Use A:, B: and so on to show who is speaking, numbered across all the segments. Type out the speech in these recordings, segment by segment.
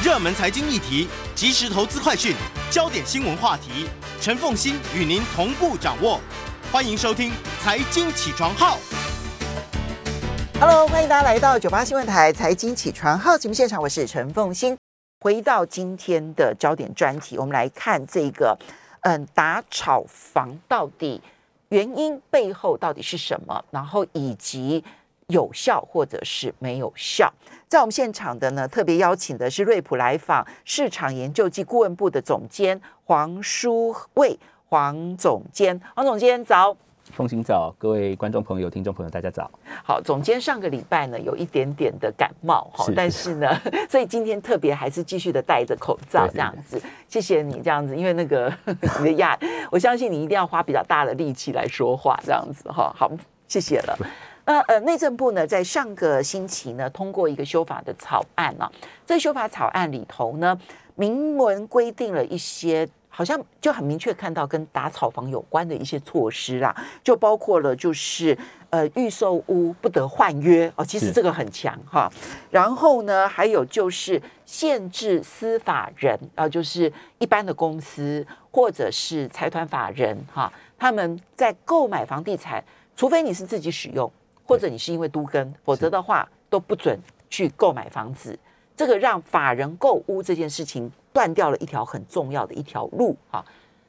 A: 热门财经议题、即时投资快讯、焦点新闻话题，陈凤欣与您同步掌握。欢迎收听《财经起床号》。
B: Hello，欢迎大家来到九八新闻台财经起床号节目现场，我是陈凤欣。回到今天的焦点专题，我们来看这个，嗯，打炒房到底原因背后到底是什么，然后以及有效或者是没有效。在我们现场的呢，特别邀请的是瑞普来访市场研究及顾问部的总监黄书卫，黄总监，黄总监早。
C: 风行早，各位观众朋友、听众朋友，大家早。
B: 好，总监上个礼拜呢有一点点的感冒哈，但是呢，所以今天特别还是继续的戴着口罩
C: 对
B: 这样子。谢谢你这样子，因为那个 你的压，我相信你一定要花比较大的力气来说话这样子哈。好，谢谢了。那呃，内政部呢，在上个星期呢，通过一个修法的草案啊。这个修法草案里头呢，明文规定了一些，好像就很明确看到跟打草房有关的一些措施啦，就包括了就是呃预售屋不得换约哦，其实
C: 是
B: 这个很强哈。然后呢，还有就是限制司法人啊、就是一般的公司或者是财团法人哈，他们在购买房地产，除非你是自己使用，或者你是因为都更，否则的话都不准去购买房子。这个让法人购屋这件事情断掉了一条很重要的一条路哈。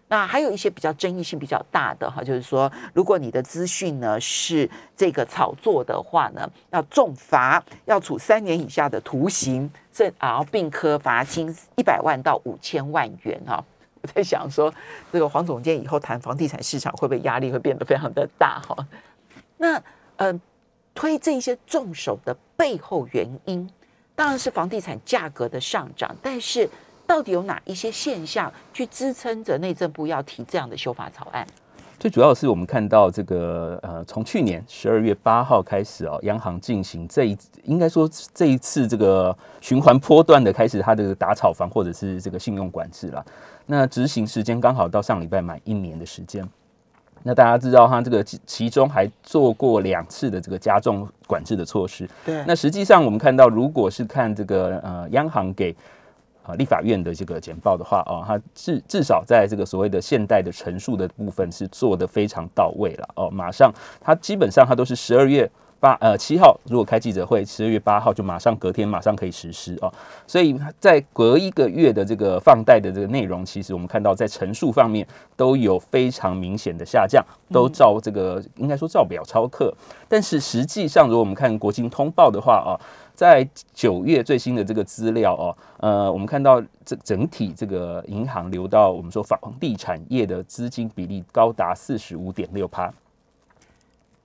B: 那还有一些比较争议性比较大的哈，就是说，如果你的资讯呢是这个炒作的话呢，要重罚，要处三年以下的徒刑，甚然后并科罚金一百万到五千万元哈。我在想说，这个黄总监以后谈房地产市场会不会压力会变得非常的大哈？那呃，推这些重手的背后原因，当然是房地产价格的上涨，但是到底有哪一些现象去支撑着内政部要提这样的修法草案？
C: 最主要是我们看到这个呃，从去年十二月八号开始哦，央行进行这一应该说这一次这个循环波段的开始，它的打炒房或者是这个信用管制啦。那执行时间刚好到上礼拜满一年的时间。那大家知道，它这个其其中还做过两次的这个加重管制的措施。
B: 对
C: 那实际上我们看到，如果是看这个呃央行给呃立法院的这个简报的话哦，它至至少在这个所谓的现代的陈述的部分是做的非常到位了哦，马上它基本上它都是十二月。八呃七号如果开记者会，十二月八号就马上隔天马上可以实施哦，所以在隔一个月的这个放贷的这个内容，其实我们看到在陈述方面都有非常明显的下降，都照这个应该说照表超课。但是实际上，如果我们看国金通报的话啊，在九月最新的这个资料哦，呃，我们看到这整体这个银行流到我们说房地产业的资金比例高达四十五点六趴，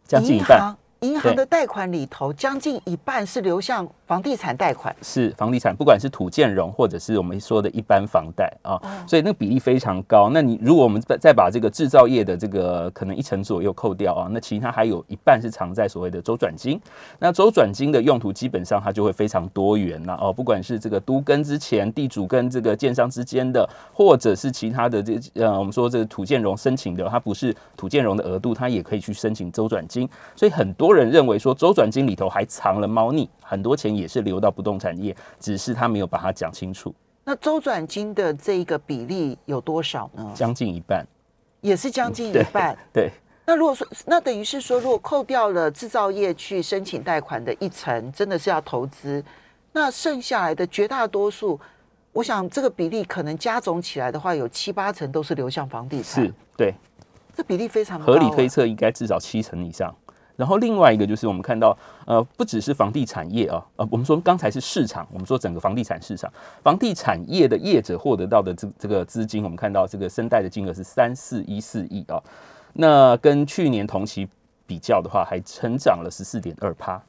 C: 将近一半。
B: 银行银行的贷款里头，将近一半是流向房地产贷款。
C: 是房地产，不管是土建融或者是我们说的一般房贷啊，所以那个比例非常高。那你如果我们再再把这个制造业的这个可能一成左右扣掉啊，那其他还有一半是藏在所谓的周转金。那周转金的用途基本上它就会非常多元了哦，不管是这个都跟之前地主跟这个建商之间的，或者是其他的这呃我们说这个土建融申请的，它不是土建融的额度，它也可以去申请周转金。所以很多人认为说周转金里头还藏了猫腻，很多钱也是流到不动产业，只是他没有把它讲清楚，
B: 那周转金的这一个比例有多少呢？
C: 将近一半。
B: 也是将近一
C: 对
B: 半。
C: 对，
B: 那如果说，那等于是说，如果扣掉了制造业去申请贷款的一层，真的是要投资，那剩下来的绝大多数，我想这个比例可能加总起来的话，有七八成都是流向房地产
C: 是，对，
B: 这比例非常
C: 合理
B: 啊
C: 推测应该至少七成以上。然后另外一个就是我们看到，呃，不只是房地产业啊，呃，我们说刚才是市场，我们说整个房地产市场，房地产业的业者获得到的这这个资金，我们看到这个申贷的金额是三四一四亿啊，那跟去年同期比较的话，还成长了十四点二趴。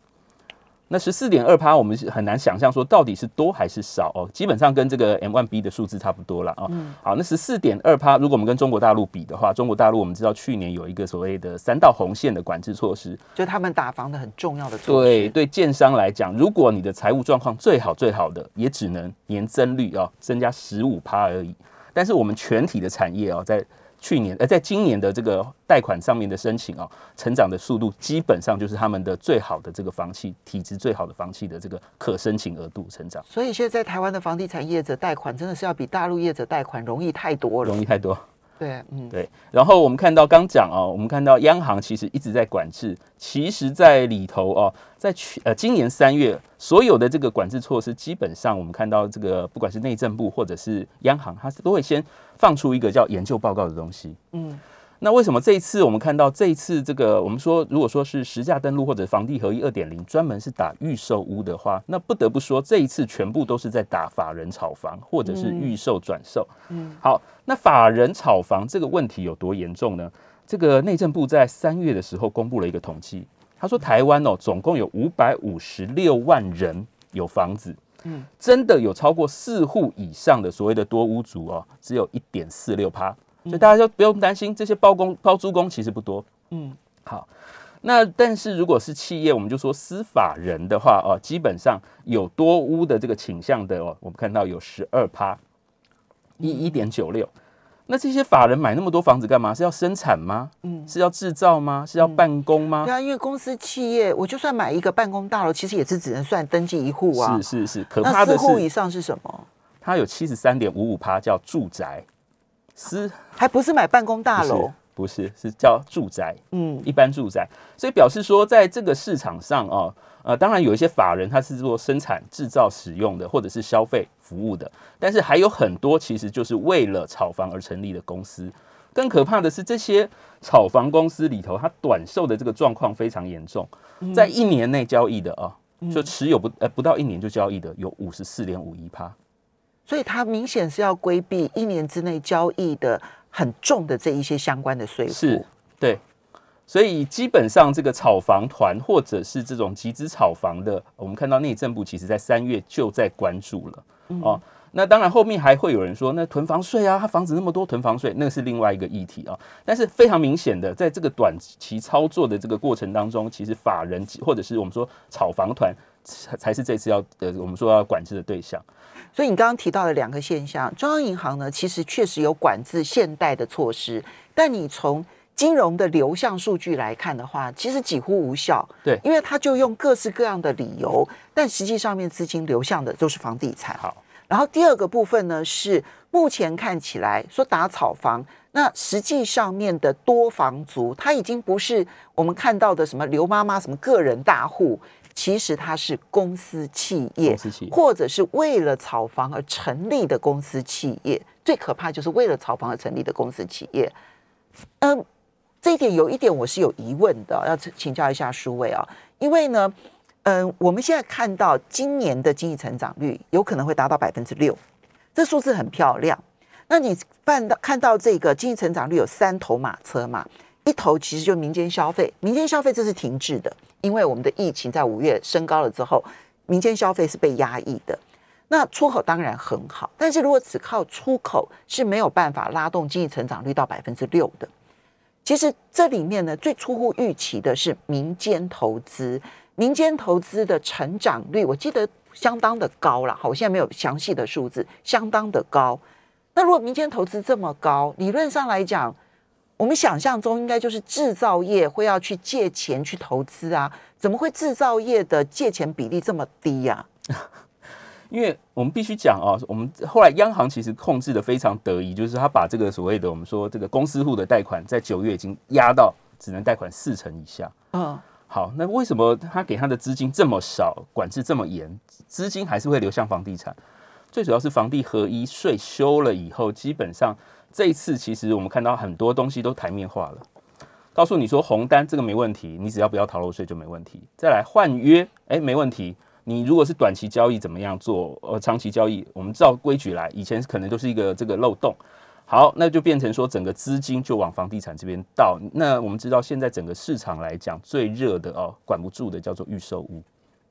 C: 那十四点二趴，我们是很难想象说到底是多还是少哦，基本上跟这个 M one B 的数字差不多了啊、好，那十四点二趴，如果我们跟中国大陆比的话，中国大陆我们知道去年有一个所谓的三道红线的管制措施，
B: 就他们打房的很重要的措施。
C: 对对，建商来讲，如果你的财务状况最好最好的，也只能年增率哦增加十五趴而已。但是我们全体的产业哦，在去年呃，在今年的这个贷款上面的申请哦，成长的速度基本上就是他们的最好的这个房企体质最好的房企的这个可申请额度成长，
B: 所以现在台湾的房地产业者贷款真的是要比大陆业者贷款容易太多了。
C: 容易太多。
B: 对，嗯，
C: 对，然后我们看到刚讲哦，我们看到央行其实一直在管制，其实在里头哦，在去呃今年三月所有的这个管制措施，基本上我们看到这个不管是内政部或者是央行，它都会先放出一个叫研究报告的东西，嗯。那为什么这一次我们看到这一次这个我们说如果说是实价登录或者房地合一二点零，专门是打预售屋的话，那不得不说这一次全部都是在打法人炒房或者是预售转售。嗯，好，那法人炒房这个问题有多严重呢？这个内政部在三月的时候公布了一个统计，他说台湾哦总共有五百五十六万人有房子，嗯，真的有超过四户以上的所谓的多屋族哦，只有一点四六趴。所以大家就不用担心这些包工包租公其实不多，嗯，好，那但是如果是企业，我们就说司法人的话哦，基本上有多屋的这个倾向的哦，我们看到有十二趴，一一点九六。那这些法人买那么多房子干嘛？是要生产吗？嗯，是要制造吗？是要办公吗？
B: 对啊，因为公司企业，我就算买一个办公大楼，其实也是只能算登记一户啊。
C: 是是是，可怕的
B: 是四户以上是什么？
C: 它有七十三点五五趴叫住宅。
B: 私还不是买办公大楼，
C: 不是是叫住宅，嗯，一般住宅，所以表示说，在这个市场上啊，呃，当然有一些法人他是做生产、制造、使用的，或者是消费服务的，但是还有很多其实就是为了炒房而成立的公司。更可怕的是，这些炒房公司里头，它短售的这个状况非常严重，在一年内交易的啊，就持有不呃不到一年就交易的有五十四点五一趴。
B: 所以它明显是要规避一年之内交易的很重的这一些相关的税负。
C: 是，对。所以基本上这个炒房团或者是这种集资炒房的，我们看到内政部其实在三月就在关注了。哦，那当然后面还会有人说，那囤房税啊，他房子那么多囤房税，那是另外一个议题啊。但是非常明显的，在这个短期操作的这个过程当中，其实法人或者是我们说炒房团才是这次要呃我们说要管制的对象。
B: 所以你刚刚提到的两个现象，中央银行呢，其实确实有管制现代的措施，但你从金融的流向数据来看的话，其实几乎无效。
C: 对，
B: 因为他就用各式各样的理由，但实际上面资金流向的都是房地产。
C: 好，
B: 然后第二个部分呢，是目前看起来说打草房，那实际上面的多房族，他已经不是我们看到的什么刘妈妈什么个人大户。其实它是公司企业，或者是为了炒房而成立的公司企业。最可怕就是为了炒房而成立的公司企业。嗯，这一点有一点我是有疑问的，要请教一下舒伟啊。因为呢，嗯，我们现在看到今年的经济成长率有可能会达到百分之六，这数字很漂亮。那你看到看到这个经济成长率有三头马车嘛？一头其实就民间消费，民间消费这是停滞的，因为我们的疫情在五月升高了之后，民间消费是被压抑的。那出口当然很好，但是如果只靠出口是没有办法拉动经济成长率到百分之六的。其实这里面呢，最出乎预期的是民间投资，民间投资的成长率，我记得相当的高了。好，我现在没有详细的数字，相当的高。那如果民间投资这么高，理论上来讲，我们想象中应该就是制造业会要去借钱去投资啊？怎么会制造业的借钱比例这么低呀？
C: 因为我们必须讲啊，我们后来央行其实控制的非常得意，就是他把这个所谓的我们说这个公司户的贷款在九月已经压到只能贷款四成以下。嗯，好，那为什么他给他的资金这么少，管制这么严，资金还是会流向房地产？最主要是房地合一税修了以后，基本上。这一次其实我们看到很多东西都台面化了，告诉你说红单这个没问题，你只要不要逃漏税就没问题。再来换约，哎，没问题。你如果是短期交易怎么样做？呃，长期交易我们照规矩来，以前可能都是一个这个漏洞。好，那就变成说整个资金就往房地产这边倒。那我们知道现在整个市场来讲最热的哦，管不住的叫做预售屋。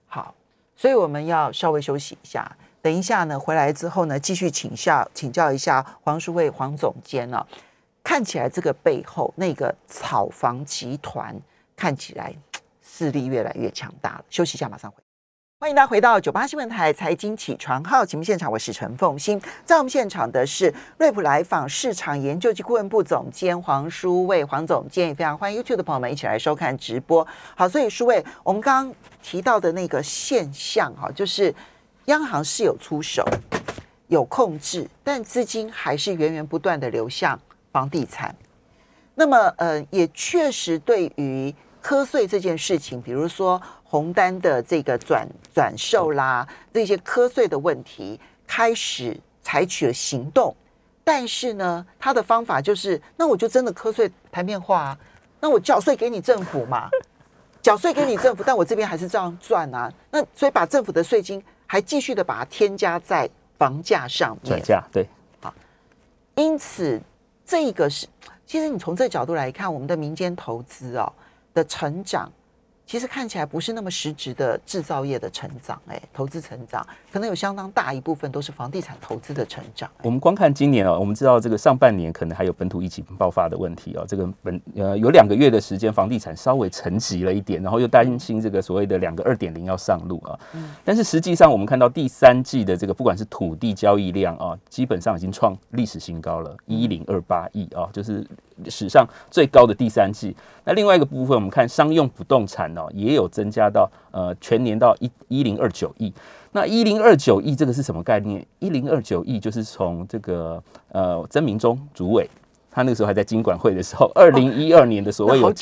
B: 好，所以我们要稍微休息一下。等一下呢，回来之后呢，继续请教请教一下黄淑慧黄总监啊。看起来这个背后那个草房集团看起来势力越来越强大了。休息一下，马上回。欢迎大家回到九八新闻台财经起床号节目现场，我是陈凤欣。在我们现场的是瑞普来访市场研究及顾问部总监黄书卫，黄总监也非常欢迎 YouTube 的朋友们一起来收看直播。好，所以书卫，我们刚刚提到的那个现象，哈，就是央行是有出手、有控制，但资金还是源源不断的流向房地产。那么，呃，也确实对于瞌睡这件事情，比如说。红单的这个转转售啦，这些瞌睡的问题开始采取了行动，但是呢，他的方法就是，那我就真的瞌睡台面化，那我缴税给你政府嘛，缴税给你政府，但我这边还是这样赚啊，那所以把政府的税金还继续的把它添加在房价上面，
C: 转嫁对，好，
B: 因此这个是，其实你从这个角度来看，我们的民间投资哦的成长。其实看起来不是那么实质的制造业的成长，哎，投资成长可能有相当大一部分都是房地产投资的成长。
C: 我们光看今年哦，我们知道这个上半年可能还有本土疫情爆发的问题哦，这个本呃有两个月的时间，房地产稍微沉寂了一点，然后又担心这个所谓的两个二点零要上路啊。但是实际上我们看到第三季的这个不管是土地交易量啊，基本上已经创历史新高了，一零二八亿啊，就是史上最高的第三季。那另外一个部分，我们看商用不动产哦，也有增加到呃全年到一一零二九亿。那一零二九亿这个是什么概念？一零二九亿就是从这个呃曾明忠主委，他那个时候还在金管会的时候，二零一二年的所谓有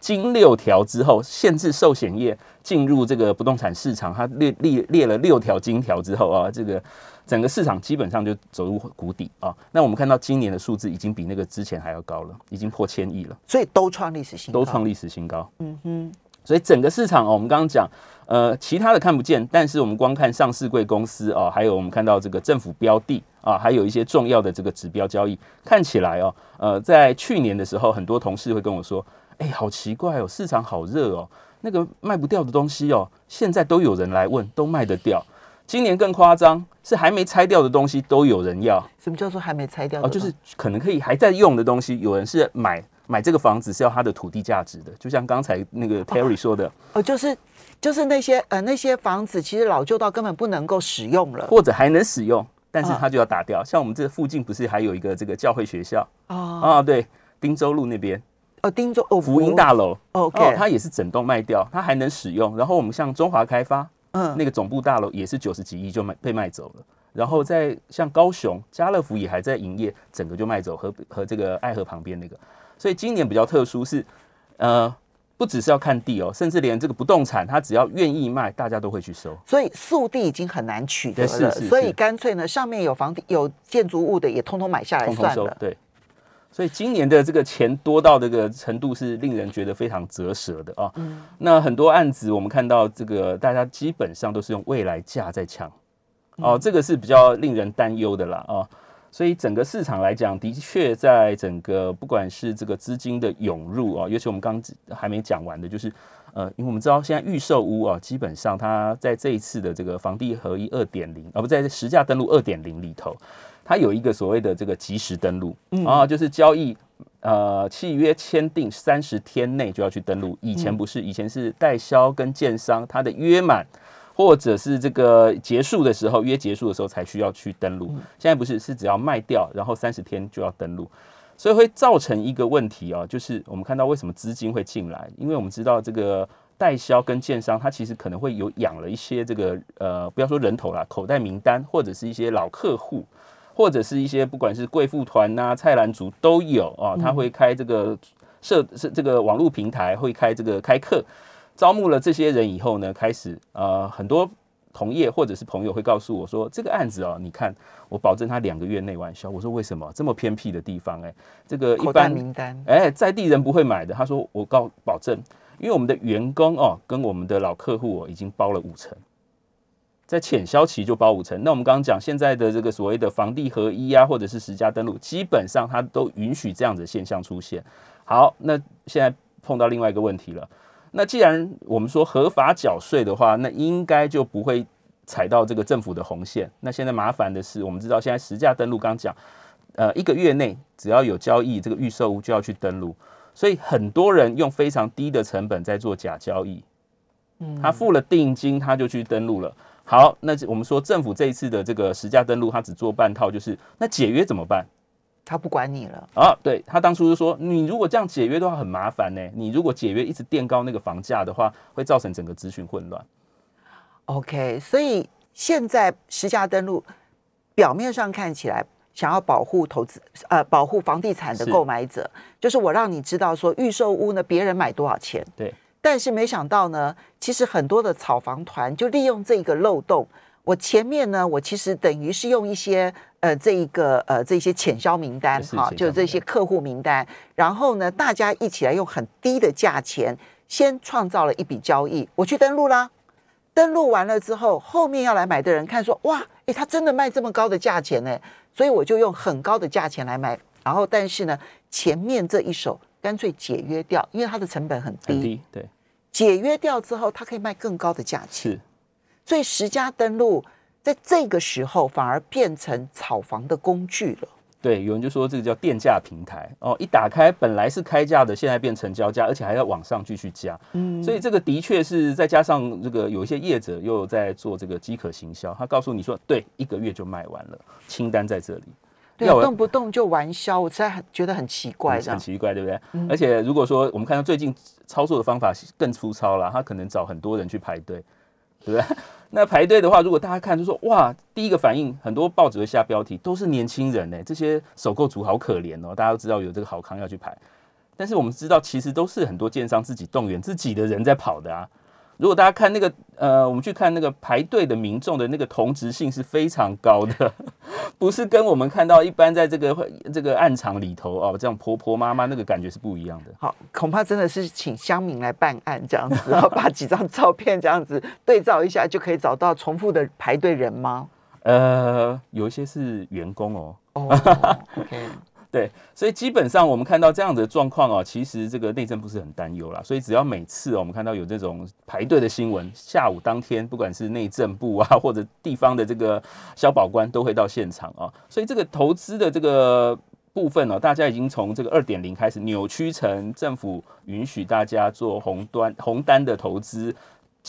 C: 金六条之后，限制寿险业进入这个不动产市场，他列列列了六条金条之后啊，这个。整个市场基本上就走入谷底啊！那我们看到今年的数字已经比那个之前还要高了，已经破千亿了，
B: 所以都创历史新
C: 高，都创历史新高。嗯哼，所以整个市场哦，我们刚刚讲，呃，其他的看不见，但是我们光看上市贵公司哦，还有我们看到这个政府标的啊，还有一些重要的这个指标交易，看起来哦，呃，在去年的时候，很多同事会跟我说，哎，好奇怪哦，市场好热哦，那个卖不掉的东西哦，现在都有人来问，都卖得掉。今年更夸张，是还没拆掉的东西都有人要。
B: 什么叫做还没拆掉？哦，
C: 就是可能可以还在用的东西，有人是买买这个房子是要它的土地价值的，就像刚才那个 Terry 说的。
B: 哦，就是就是那些呃那些房子其实老旧到根本不能够使用了，
C: 或者还能使用，但是它就要打掉。像我们这附近不是还有一个这个教会学校啊？啊，对，汀州路那边
B: 哦，汀州哦，
C: 福音大楼
B: ，OK，
C: 它也是整栋卖掉，它还能使用。然后我们像中华开发。嗯，那个总部大楼也是九十几亿就卖被卖走了，然后在像高雄家乐福也还在营业，整个就卖走和和这个爱河旁边那个，所以今年比较特殊是，呃，不只是要看地哦，甚至连这个不动产，它只要愿意卖，大家都会去收。
B: 所以速地已经很难取得了，所以干脆呢，上面有房地有建筑物的也通通买下来算了。
C: 对。所以今年的这个钱多到这个程度是令人觉得非常折舌的啊。那很多案子我们看到这个大家基本上都是用未来价在抢，哦，这个是比较令人担忧的啦啊。所以整个市场来讲，的确在整个不管是这个资金的涌入啊，尤其我们刚还没讲完的，就是呃，因为我们知道现在预售屋啊，基本上它在这一次的这个房地合一二点零，而不在实价登录二点零里头。它有一个所谓的这个即时登录啊，就是交易呃契约签订三十天内就要去登录。以前不是，以前是代销跟建商，它的约满或者是这个结束的时候，约结束的时候才需要去登录。现在不是，是只要卖掉，然后三十天就要登录，所以会造成一个问题啊，就是我们看到为什么资金会进来，因为我们知道这个代销跟建商，它其实可能会有养了一些这个呃，不要说人头啦，口袋名单或者是一些老客户。或者是一些不管是贵妇团呐、菜篮族都有啊，他会开这个设是这个网络平台，会开这个开课，招募了这些人以后呢，开始呃很多同业或者是朋友会告诉我说，这个案子哦，你看我保证他两个月内完销。我说为什么这么偏僻的地方？哎，这个一般
B: 名单
C: 哎在地人不会买的。他说我告保证，因为我们的员工哦跟我们的老客户哦已经包了五成。在浅销期就包五成，那我们刚刚讲现在的这个所谓的房地合一啊，或者是十家登录，基本上它都允许这样的现象出现。好，那现在碰到另外一个问题了。那既然我们说合法缴税的话，那应该就不会踩到这个政府的红线。那现在麻烦的是，我们知道现在实价登录刚讲，呃，一个月内只要有交易，这个预售屋就要去登录，所以很多人用非常低的成本在做假交易。嗯他付了定金，他就去登录了。好，那我们说政府这一次的这个实价登录，他只做半套，就是那解约怎么办？
B: 他不管你了。
C: 啊，对他当初就说，你如果这样解约的话很麻烦呢。你如果解约一直垫高那个房价的话，会造成整个资讯混乱。
B: OK，所以现在实价登录表面上看起来想要保护投资呃保护房地产的购买者，就是我让你知道说预售屋呢别人买多少钱，
C: 对，
B: 但是没想到呢，其实很多的炒房团就利用这个漏洞。我前面呢，我其实等于是用一些呃这一个呃这些潜销名单哈，就是这些客户名单，然后呢，大家一起来用很低的价钱先创造了一笔交易，我去登录啦。登录完了之后，后面要来买的人看说，哇，诶，他真的卖这么高的价钱呢，所以我就用很高的价钱来买。然后，但是呢，前面这一手干脆解约掉，因为它的成本很低。
C: 很低，对，
B: 解约掉之后，它可以卖更高的价钱。
C: 是。
B: 所以十家登录在这个时候反而变成炒房的工具了。
C: 对，有人就说这个叫电价平台哦，一打开本来是开价的，现在变成交价，而且还要往上继续加。嗯，所以这个的确是再加上这个有一些业者又在做这个饥渴行销，他告诉你说，对，一个月就卖完了，清单在这里。
B: 对啊，动不动就玩销，我实在很觉得很奇怪，
C: 很奇怪，对不对？而且如果说我们看到最近操作的方法更粗糙了，他可能找很多人去排队，对不对？那排队的话，如果大家看就说哇，第一个反应很多报纸会下标题都是年轻人呢，这些首购族好可怜哦。大家都知道有这个好康要去排，但是我们知道其实都是很多建商自己动员自己的人在跑的啊。如果大家看那个呃，我们去看那个排队的民众的那个同质性是非常高的，不是跟我们看到一般在这个这个暗场里头哦，这样婆婆妈妈那个感觉是不一样的。
B: 好，恐怕真的是请乡民来办案这样子，然后把几张照片这样子对照一下，就可以找到重复的排队人吗？
C: 呃，有一些是员工哦。
B: 哦，OK。
C: 对，所以基本上我们看到这样的状况哦，其实这个内政部是很担忧啦。所以只要每次，我们看到有这种排队的新闻，下午当天不管是内政部啊，或者地方的这个消保官都会到现场啊。所以这个投资的这个部分哦，大家已经从这个二点零开始扭曲成政府允许大家做红端红单的投资，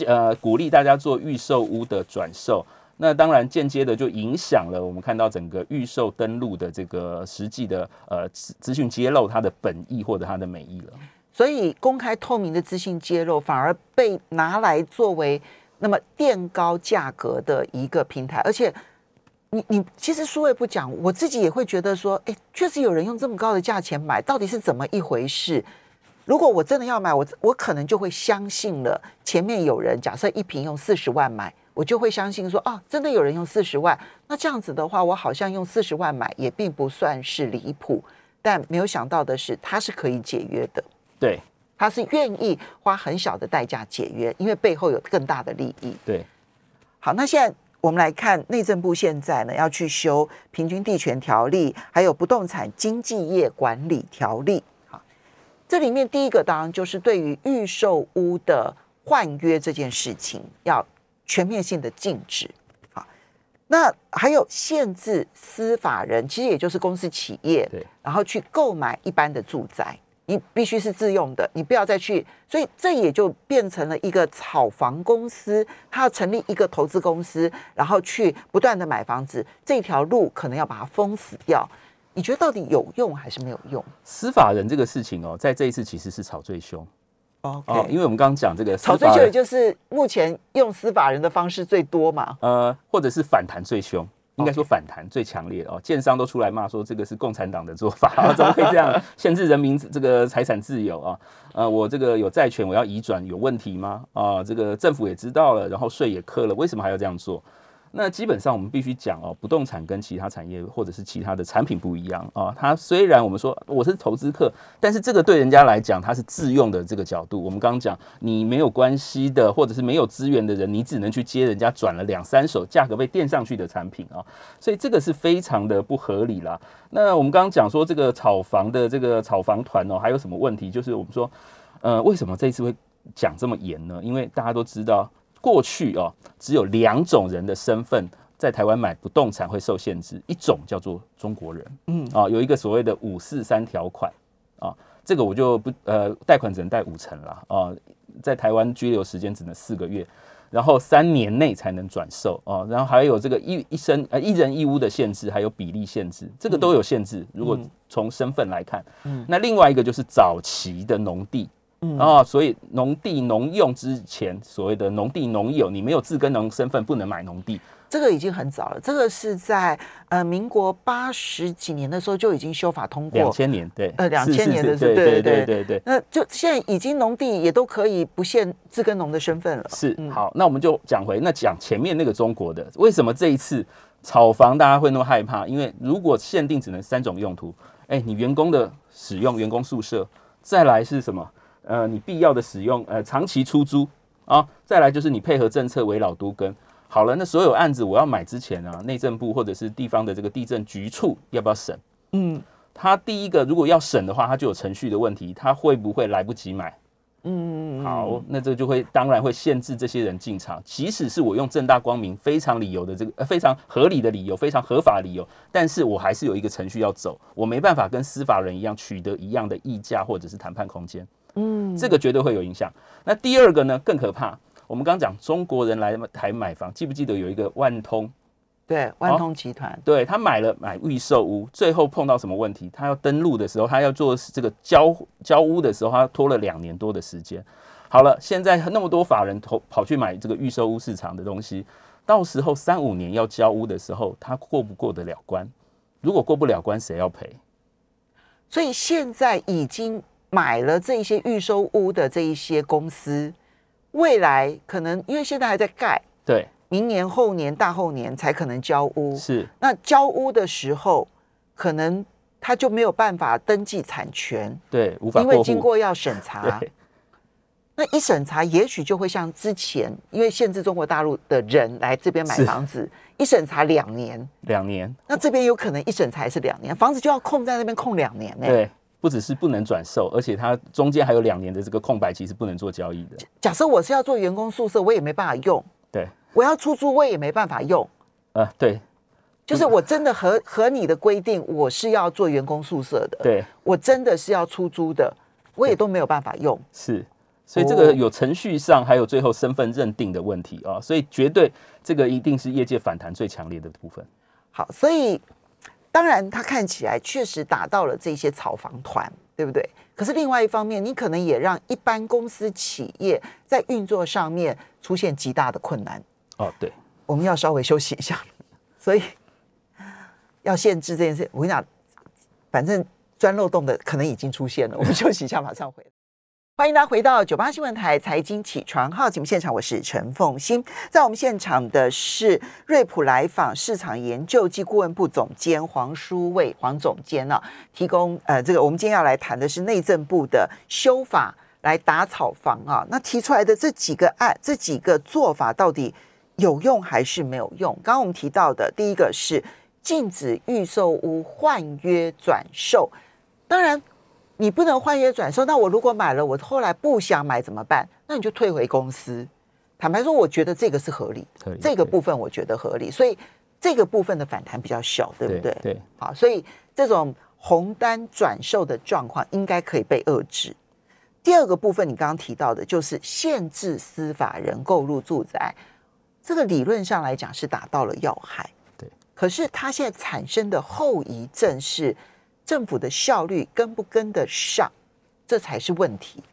C: 呃，鼓励大家做预售屋的转售。那当然，间接的就影响了我们看到整个预售登录的这个实际的呃资资讯揭露它的本意或者它的美意了。
B: 所以，公开透明的资讯揭露反而被拿来作为那么垫高价格的一个平台，而且你你其实书也不讲，我自己也会觉得说，哎，确实有人用这么高的价钱买，到底是怎么一回事？如果我真的要买，我我可能就会相信了前面有人假设一瓶用四十万买。我就会相信说啊，真的有人用四十万，那这样子的话，我好像用四十万买也并不算是离谱。但没有想到的是，他是可以解约的，
C: 对，
B: 他是愿意花很小的代价解约，因为背后有更大的利益。
C: 对，
B: 好，那现在我们来看内政部现在呢要去修平均地权条例，还有不动产经纪业管理条例。好，这里面第一个当然就是对于预售屋的换约这件事情要。全面性的禁止，好，那还有限制司法人，其实也就是公司企业，
C: 对，
B: 然后去购买一般的住宅，你必须是自用的，你不要再去，所以这也就变成了一个炒房公司，他要成立一个投资公司，然后去不断的买房子，这条路可能要把它封死掉。你觉得到底有用还是没有用？
C: 司法人这个事情哦，在这一次其实是炒最凶。
B: 哦，
C: 因为我们刚刚讲这个
B: 炒最凶，也就是目前用司法人的方式最多嘛。
C: 呃，或者是反弹最凶，应该说反弹最强烈哦。建商都出来骂说这个是共产党的做法，怎么可以这样限制人民这个财产自由啊？呃，我这个有债权，我要移转，有问题吗？啊，这个政府也知道了，然后税也课了，为什么还要这样做？那基本上我们必须讲哦，不动产跟其他产业或者是其他的产品不一样啊。它虽然我们说我是投资客，但是这个对人家来讲，它是自用的这个角度。我们刚刚讲，你没有关系的，或者是没有资源的人，你只能去接人家转了两三手价格被垫上去的产品啊。所以这个是非常的不合理啦。那我们刚刚讲说这个炒房的这个炒房团哦，还有什么问题？就是我们说，呃，为什么这一次会讲这么严呢？因为大家都知道。过去哦，只有两种人的身份在台湾买不动产会受限制，一种叫做中国人，嗯啊，有一个所谓的五四三条款啊，这个我就不呃，贷款只能贷五成了啊，在台湾居留时间只能四个月，然后三年内才能转售哦，然后还有这个一一生呃一人一屋的限制，还有比例限制，这个都有限制。如果从身份来看，嗯，那另外一个就是早期的农地。啊，所以农地农用之前，所谓的农地农有，你没有自耕农身份，不能买农地。
B: 这个已经很早了，这个是在呃民国八十几年的时候就已经修法通过。
C: 两千年，对，
B: 呃，两千年的
C: 对对对对对。
B: 那就现在已经农地也都可以不限自耕农的身份了。
C: 是，好，那我们就讲回那讲前面那个中国的，为什么这一次炒房大家会那么害怕？因为如果限定只能三种用途，哎，你员工的使用，员工宿舍，再来是什么？呃，你必要的使用，呃，长期出租啊，再来就是你配合政策为老都跟好了，那所有案子我要买之前啊，内政部或者是地方的这个地震局处要不要审？嗯，他第一个如果要审的话，他就有程序的问题，他会不会来不及买？嗯，好，那这就会当然会限制这些人进场，即使是我用正大光明、非常理由的这个呃非常合理的理由、非常合法理由，但是我还是有一个程序要走，我没办法跟司法人一样取得一样的议价或者是谈判空间。嗯，这个绝对会有影响。那第二个呢，更可怕。我们刚讲中国人来台买房，记不记得有一个万通？
B: 对，万通集团，
C: 对他买了买预售屋，最后碰到什么问题？他要登录的时候，他要做这个交交屋的时候，他拖了两年多的时间。好了，现在那么多法人投跑去买这个预售屋市场的东西，到时候三五年要交屋的时候，他过不过得了关？如果过不了关，谁要赔？
B: 所以现在已经。买了这一些预售屋的这一些公司，未来可能因为现在还在盖，
C: 对，
B: 明年后年大后年才可能交屋。
C: 是，
B: 那交屋的时候，可能他就没有办法登记产权，
C: 对，无法
B: 因为经过要审查。那一审查，也许就会像之前，因为限制中国大陆的人来这边买房子，一审查两年，
C: 两年，
B: 那这边有可能一审查是两年，房子就要空在那边空两年呢。
C: 对。不只是不能转售，而且它中间还有两年的这个空白期是不能做交易的。
B: 假设我是要做员工宿舍，我也没办法用。
C: 对，
B: 我要出租，我也没办法用。
C: 呃，对，
B: 就是我真的和和你的规定，我是要做员工宿舍的。
C: 对，
B: 我真的是要出租的，我也都没有办法用。
C: 是，所以这个有程序上还有最后身份认定的问题啊，所以绝对这个一定是业界反弹最强烈的部分。
B: 好，所以。当然，它看起来确实打到了这些炒房团，对不对？可是另外一方面，你可能也让一般公司企业在运作上面出现极大的困难。
C: 哦，对，
B: 我们要稍微休息一下，所以要限制这件事。我跟你讲，反正钻漏洞的可能已经出现了。我们休息一下，马上回来。欢迎大家回到九八新闻台财经起床号节目现场，我是陈凤欣。在我们现场的是瑞普来访市场研究及顾问部总监黄书卫黄总监呢，提供呃这个我们今天要来谈的是内政部的修法来打草房啊。那提出来的这几个案，这几个做法到底有用还是没有用？刚刚我们提到的第一个是禁止预售屋换约转售，当然。你不能换约转售，那我如果买了，我后来不想买怎么办？那你就退回公司。坦白说，我觉得这个是合理，这个部分我觉得合理，所以这个部分的反弹比较小，对不对？
C: 对，
B: 好，所以这种红单转售的状况应该可以被遏制。第二个部分，你刚刚提到的就是限制司法人购入住宅，这个理论上来讲是达到了要害，
C: 对。
B: 可是它现在产生的后遗症是。政府的效率跟不跟得上，这才是问题。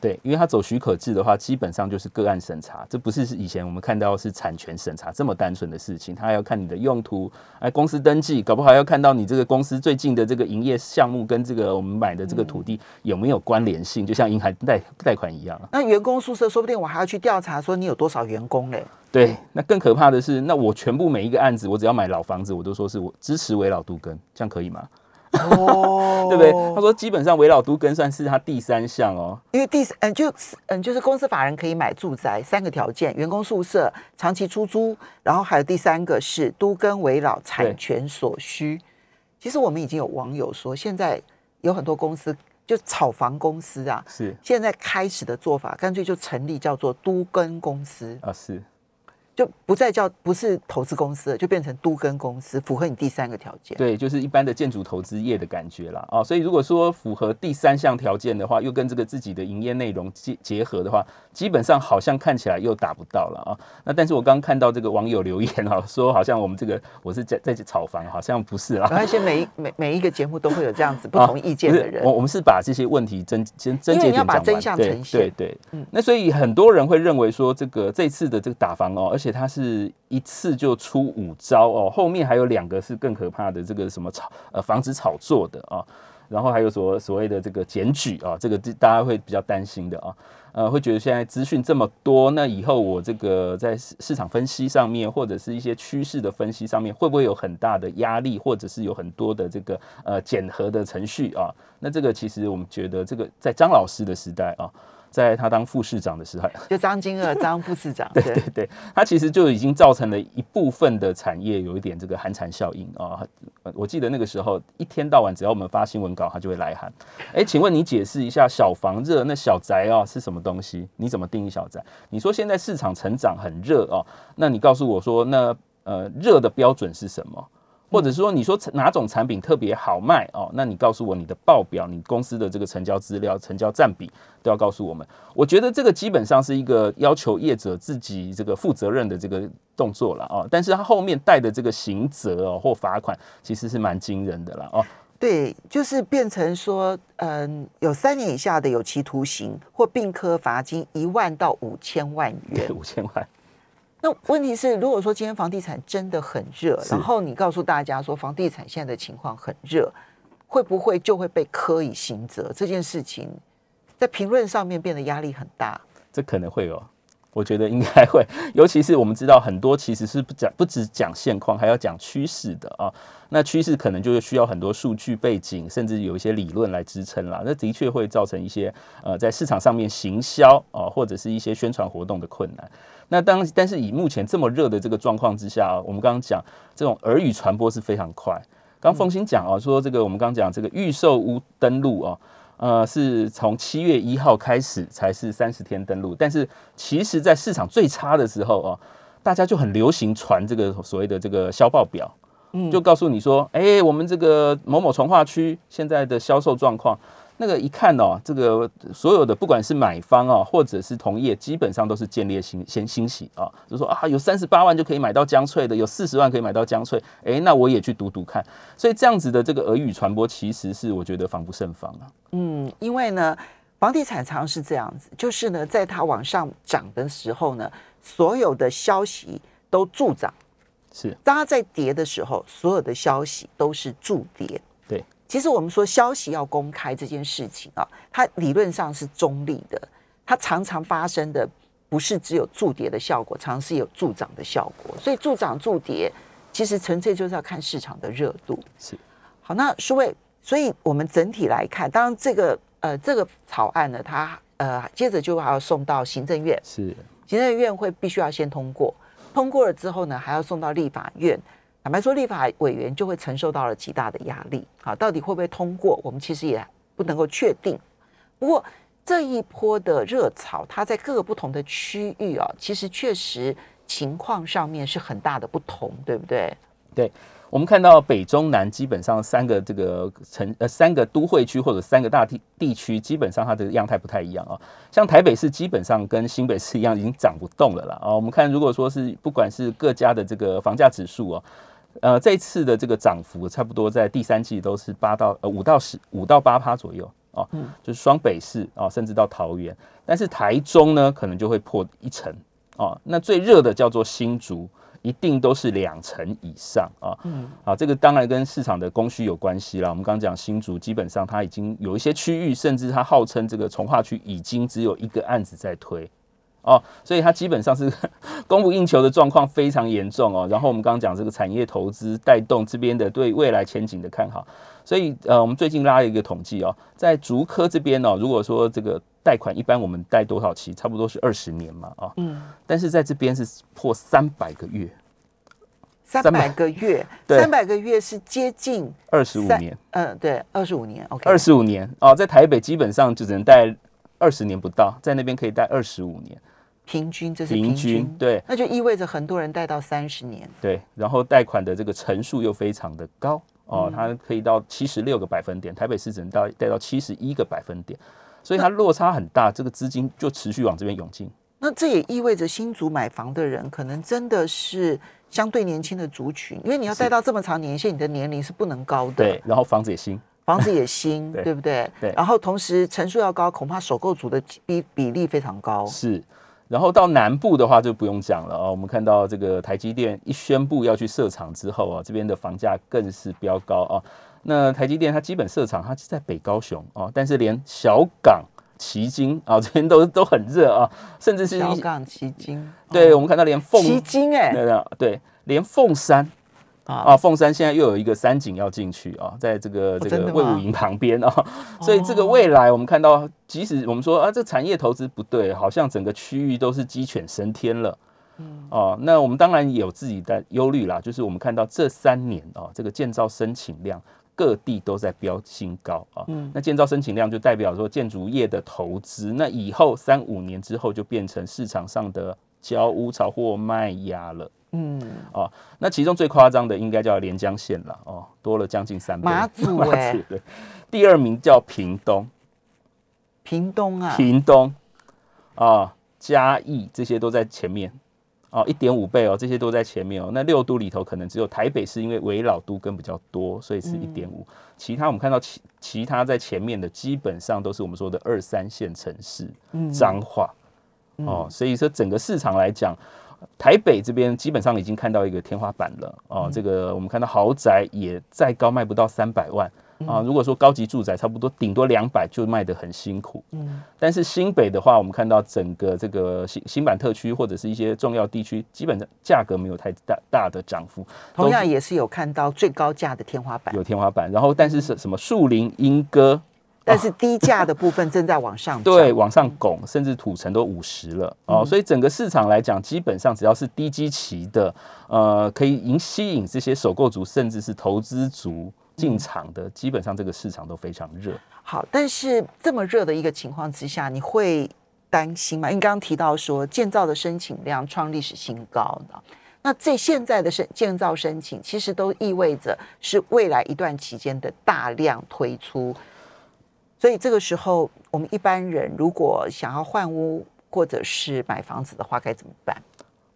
C: 对，因为他走许可制的话，基本上就是个案审查，这不是是以前我们看到是产权审查这么单纯的事情。他还要看你的用途，哎，公司登记，搞不好要看到你这个公司最近的这个营业项目跟这个我们买的这个土地有没有关联性，就像银行贷贷款一样。
B: 那员工宿舍，说不定我还要去调查，说你有多少员工嘞？
C: 对，那更可怕的是，那我全部每一个案子，我只要买老房子，我都说是我支持为老杜根，这样可以吗？哦，对不对？他说，基本上围绕都跟算是他第三项哦，
B: 因为第嗯就嗯就是公司法人可以买住宅三个条件：员工宿舍、长期出租，然后还有第三个是都跟围绕产权所需。其实我们已经有网友说，现在有很多公司就炒房公司啊，
C: 是。
B: 现在开始的做法，干脆就成立叫做都跟公司。
C: 啊，是
B: 就不再叫不是投资公司了，就变成都跟公司，符合你第三个条件。
C: 对，就是一般的建筑投资业的感觉啦。啊。所以如果说符合第三项条件的话，又跟这个自己的营业内容结结合的话，基本上好像看起来又达不到了啊。那但是我刚看到这个网友留言啊，说好像我们这个我是在在炒房，好像不是啦。
B: 而且每一每每一个节目都会有这样子不同意见的人。
C: 我我们是把这些问题真真真节点讲完。
B: 真相呈
C: 现。对对，嗯。那所以很多人会认为说，这个这次的这个打房哦，而而且它是。一次就出五招哦，后面还有两个是更可怕的，这个什么炒呃防止炒作的啊，然后还有所所谓的这个检举啊，这个大家会比较担心的啊，呃，会觉得现在资讯这么多，那以后我这个在市场分析上面或者是一些趋势的分析上面，会不会有很大的压力，或者是有很多的这个呃检核的程序啊？那这个其实我们觉得，这个在张老师的时代啊。在他当副市长的时候，
B: 就张金二张副市长，
C: 对对对，他其实就已经造成了一部分的产业有一点这个寒蝉效应啊。我记得那个时候一天到晚只要我们发新闻稿，他就会来喊。哎，请问你解释一下小房热那小宅啊是什么东西？你怎么定义小宅？你说现在市场成长很热哦，那你告诉我说那呃热的标准是什么？或者说，你说哪种产品特别好卖哦？那你告诉我你的报表，你公司的这个成交资料、成交占比都要告诉我们。我觉得这个基本上是一个要求业者自己这个负责任的这个动作了哦。但是他后面带的这个刑责哦或罚款，其实是蛮惊人的了哦。
B: 对，就是变成说，嗯，有三年以下的有期徒刑或并科罚金一万到五千万元。
C: 五千万。
B: 那问题是，如果说今天房地产真的很热，然后你告诉大家说房地产现在的情况很热，会不会就会被科以刑责？这件事情在评论上面变得压力很大。
C: 这可能会有，我觉得应该会，尤其是我们知道很多其实是不讲不只讲现况，还要讲趋势的啊。那趋势可能就是需要很多数据背景，甚至有一些理论来支撑啦。那的确会造成一些呃在市场上面行销啊，或者是一些宣传活动的困难。那当但是以目前这么热的这个状况之下啊，我们刚刚讲这种耳语传播是非常快。刚凤新讲啊，说这个我们刚刚讲这个预售屋登录啊，呃，是从七月一号开始才是三十天登录，但是其实在市场最差的时候哦，大家就很流行传这个所谓的这个销报表，嗯，就告诉你说，哎，我们这个某某从化区现在的销售状况。那个一看哦，这个所有的不管是买方啊，或者是同业，基本上都是建立欣先欣喜啊，就说啊，有三十八万就可以买到江翠的，有四十万可以买到江翠，哎，那我也去读读看。所以这样子的这个俄语传播，其实是我觉得防不胜防啊。
B: 嗯，因为呢，房地产常是这样子，就是呢，在它往上涨的时候呢，所有的消息都助涨；
C: 是
B: 当它在跌的时候，所有的消息都是助跌。
C: 对。
B: 其实我们说消息要公开这件事情啊，它理论上是中立的，它常常发生的不是只有助跌的效果，常常是有助涨的效果。所以助涨助跌，其实纯粹就是要看市场的热度。
C: 是
B: 好，那诸位，所以我们整体来看，当然这个呃这个草案呢，它呃接着就还要送到行政院，
C: 是
B: 行政院会必须要先通过，通过了之后呢，还要送到立法院。坦白说，立法委员就会承受到了极大的压力。好，到底会不会通过？我们其实也不能够确定。不过这一波的热潮，它在各个不同的区域啊，其实确实情况上面是很大的不同，对不对？
C: 对，我们看到北中南基本上三个这个城呃三个都会区或者三个大地地区，基本上它的样态不太一样啊。像台北市基本上跟新北市一样，已经涨不动了啦。啊，我们看如果说是不管是各家的这个房价指数啊。呃，这次的这个涨幅差不多在第三季都是八到呃五到十五到八趴左右哦，嗯，就是双北市啊，甚至到桃园，但是台中呢可能就会破一成哦。那最热的叫做新竹，一定都是两成以上啊，嗯，啊，这个当然跟市场的供需有关系啦。我们刚刚讲新竹，基本上它已经有一些区域，甚至它号称这个从化区已经只有一个案子在推。哦，所以它基本上是 供不应求的状况非常严重哦。然后我们刚刚讲这个产业投资带动这边的对未来前景的看好，所以呃，我们最近拉了一个统计哦，在竹科这边哦，如果说这个贷款一般我们贷多少期，差不多是二十年嘛啊，嗯，但是在这边是破三百个月，
B: 三百个月，三百个月是接近。
C: 二十五年，
B: 嗯，对，二十五年，OK，
C: 二十五年哦，在台北基本上就只能贷二十年不到，在那边可以贷二十五年。
B: 平均这是
C: 平均对
B: 那就意味着很多人贷到三十年。
C: 对，然后贷款的这个成数又非常的高哦，
B: 嗯
C: 它可以到七十六个百分点，台北市只能到贷到七十一个百分点，所以它落差很大，这个资金就持续往这边涌进。
B: 那这也意味着新竹买房的人可能真的是相对年轻的族群，因为你要贷到这么长年限，你的年龄是不能高的。
C: 对，然后房子也新，
B: 房子也新，
C: 对
B: 对不对？
C: 对
B: 然后同时层数要高，恐怕首购族的比比例非常高。
C: 是。然后到南部的话就不用讲了哦，我们看到这个台积电一宣布要去设厂之后啊，这边的房价更是飙高啊。那台积电它基本设厂，它是在北高雄哦，但是连小港、旗津啊 这边都都很热啊，甚至是
B: 小港旗津，
C: 对，
B: 哦
C: 我们看到连凤
B: 旗津哎、
C: 对，连凤山
B: 啊
C: 啊，凤山现在又有一个山景要进去啊，在这个这个魏武营旁边啊，所以这个未来我们看到，即使我们说啊，这产业投资不对，好像整个区域都是鸡犬升天了。哦，那我们当然也有自己的忧虑啦，就是我们看到这三年啊，这个建造申请量各地都在飙新高啊。那建造申请量就代表说建筑业的投资，那以后三五年之后就变成市场上的交屋潮或卖压了。
B: 嗯，
C: 哦，那其中最夸张的应该叫连江县了哦，多了将近三倍。
B: 马祖 哎
C: 对，第二名叫屏东，
B: 屏东啊，
C: 屏东啊、嘉义这些都在前面哦，一点五倍哦，这些都在前面哦。那六都里头可能只有台北是因为围老都跟比较多，所以是一点五。其他我们看到其其他在前面的基本上都是我们说的二三线城市，彰化哦，所以说整个市场来讲。台北这边基本上已经看到一个天花板了哦，这个我们看到豪宅也再高卖不到三百万啊。如果说高级住宅差不多顶多两百就卖得很辛苦，
B: 嗯。
C: 但是新北的话，我们看到整个这个新新版特区或者是一些重要地区，基本上价格没有太大大的涨幅，
B: 同样也是有看到最高价的天花板，
C: 有天花板。然后但是是什么树林、莺歌，
B: 但是低价的部分正在往上 涨。
C: 对，往上拱，甚至土城都五十了
B: 嗯
C: 哦。所以整个市场来讲，基本上只要是低基期的，呃，可以引吸引这些首购族，甚至是投资族进场的，基本上这个市场都非常热。
B: 好，但是这么热的一个情况之下，你会担心吗？因为刚刚提到说建造的申请量创历史新高呢，那这现在的申建造申请，其实都意味着是未来一段期间的大量推出。所以这个时候，我们一般人如果想要换屋或者是买房子的话，该怎么办？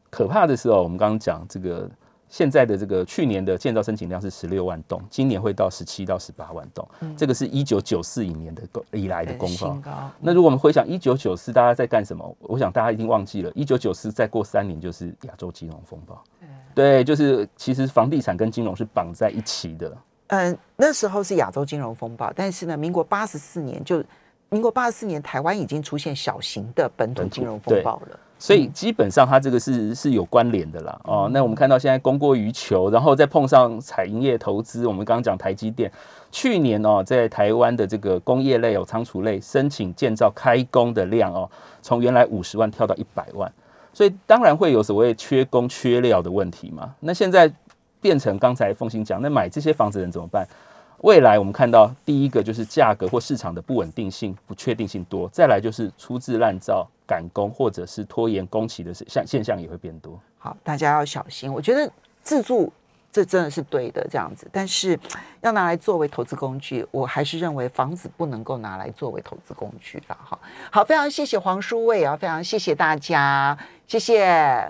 C: 可怕的是哦，我们刚刚讲这个现在的这个去年的建造申请量是十六万栋，今年会到十七到十八万栋，这个是一九九四年的以来的公告
B: 新。高，
C: 那如果我们回想一九九四，大家在干什么？我想大家一定忘记了，一九九四再过三年就是亚洲金融风暴。对，就是其实房地产跟金融是绑在一起的。
B: 嗯，那时候是亚洲金融风暴，但是呢，民国八十四年就民国八十四年，台湾已经出现小型的
C: 本土
B: 金融风暴了。
C: 所以基本上它这个是是有关联的啦。哦，那我们看到现在供过于求，然后再碰上采营业投资，我们刚刚讲台积电，去年哦，在台湾的这个工业类有仓储类申请建造开工的量哦，从原来五十万跳到一百万，所以当然会有所谓缺工缺料的问题嘛。那现在变成刚才凤欣讲，那买这些房子的人怎么办？未来我们看到第一个就是价格或市场的不稳定性、不确定性多，再来就是粗制滥造、赶工或者是拖延工期的现现象也会变多。
B: 好，大家要小心。我觉得自住这真的是对的，这样子，但是要拿来作为投资工具，我还是认为房子不能够拿来作为投资工具了。哈，好，非常谢谢黄书卫啊，非常谢谢大家，谢谢。